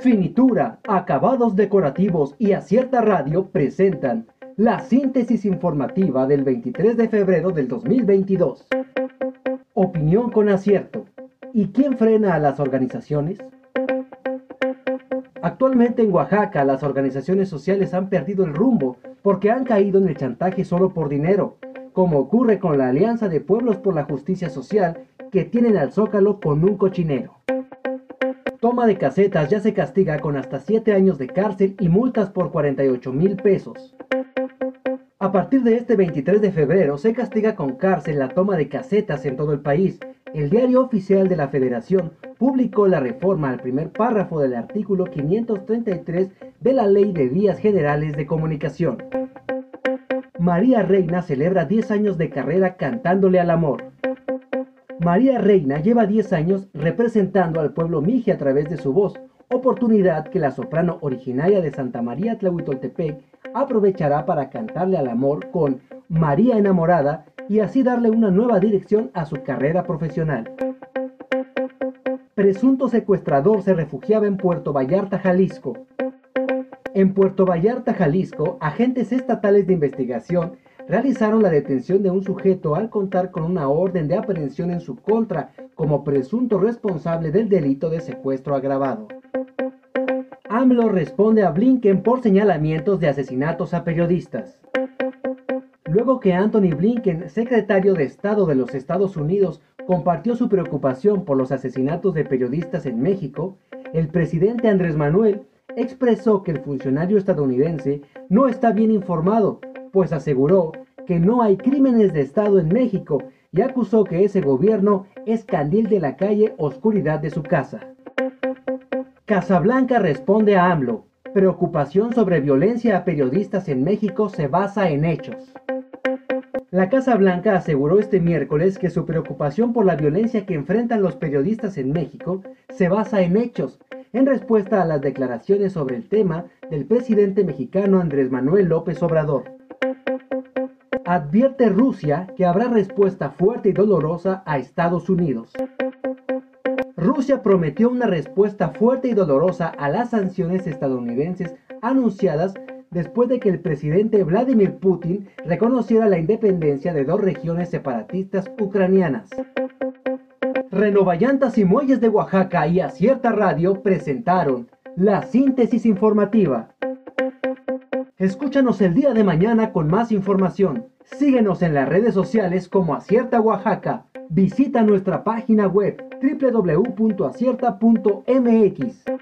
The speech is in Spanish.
Finitura, acabados decorativos y acierta radio presentan la síntesis informativa del 23 de febrero del 2022. Opinión con acierto. ¿Y quién frena a las organizaciones? Actualmente en Oaxaca las organizaciones sociales han perdido el rumbo porque han caído en el chantaje solo por dinero, como ocurre con la Alianza de Pueblos por la Justicia Social que tienen al zócalo con un cochinero. Toma de casetas ya se castiga con hasta 7 años de cárcel y multas por 48 mil pesos. A partir de este 23 de febrero se castiga con cárcel la toma de casetas en todo el país. El diario oficial de la Federación publicó la reforma al primer párrafo del artículo 533 de la Ley de Vías Generales de Comunicación. María Reina celebra 10 años de carrera cantándole al amor. María Reina lleva 10 años representando al pueblo mije a través de su voz, oportunidad que la soprano originaria de Santa María Tlahuitoltepec aprovechará para cantarle al amor con María enamorada y así darle una nueva dirección a su carrera profesional. Presunto secuestrador se refugiaba en Puerto Vallarta, Jalisco. En Puerto Vallarta, Jalisco, agentes estatales de investigación realizaron la detención de un sujeto al contar con una orden de aprehensión en su contra como presunto responsable del delito de secuestro agravado. AMLO responde a Blinken por señalamientos de asesinatos a periodistas. Luego que Anthony Blinken, secretario de Estado de los Estados Unidos, compartió su preocupación por los asesinatos de periodistas en México, el presidente Andrés Manuel expresó que el funcionario estadounidense no está bien informado pues aseguró que no hay crímenes de Estado en México y acusó que ese gobierno es candil de la calle oscuridad de su casa. Casablanca responde a AMLO. Preocupación sobre violencia a periodistas en México se basa en hechos. La Casa Blanca aseguró este miércoles que su preocupación por la violencia que enfrentan los periodistas en México se basa en hechos, en respuesta a las declaraciones sobre el tema del presidente mexicano Andrés Manuel López Obrador advierte Rusia que habrá respuesta fuerte y dolorosa a Estados Unidos. Rusia prometió una respuesta fuerte y dolorosa a las sanciones estadounidenses anunciadas después de que el presidente Vladimir Putin reconociera la independencia de dos regiones separatistas ucranianas. Renovallantas y Muelles de Oaxaca y Acierta Radio presentaron la síntesis informativa. Escúchanos el día de mañana con más información. Síguenos en las redes sociales como Acierta Oaxaca. Visita nuestra página web www.acierta.mx.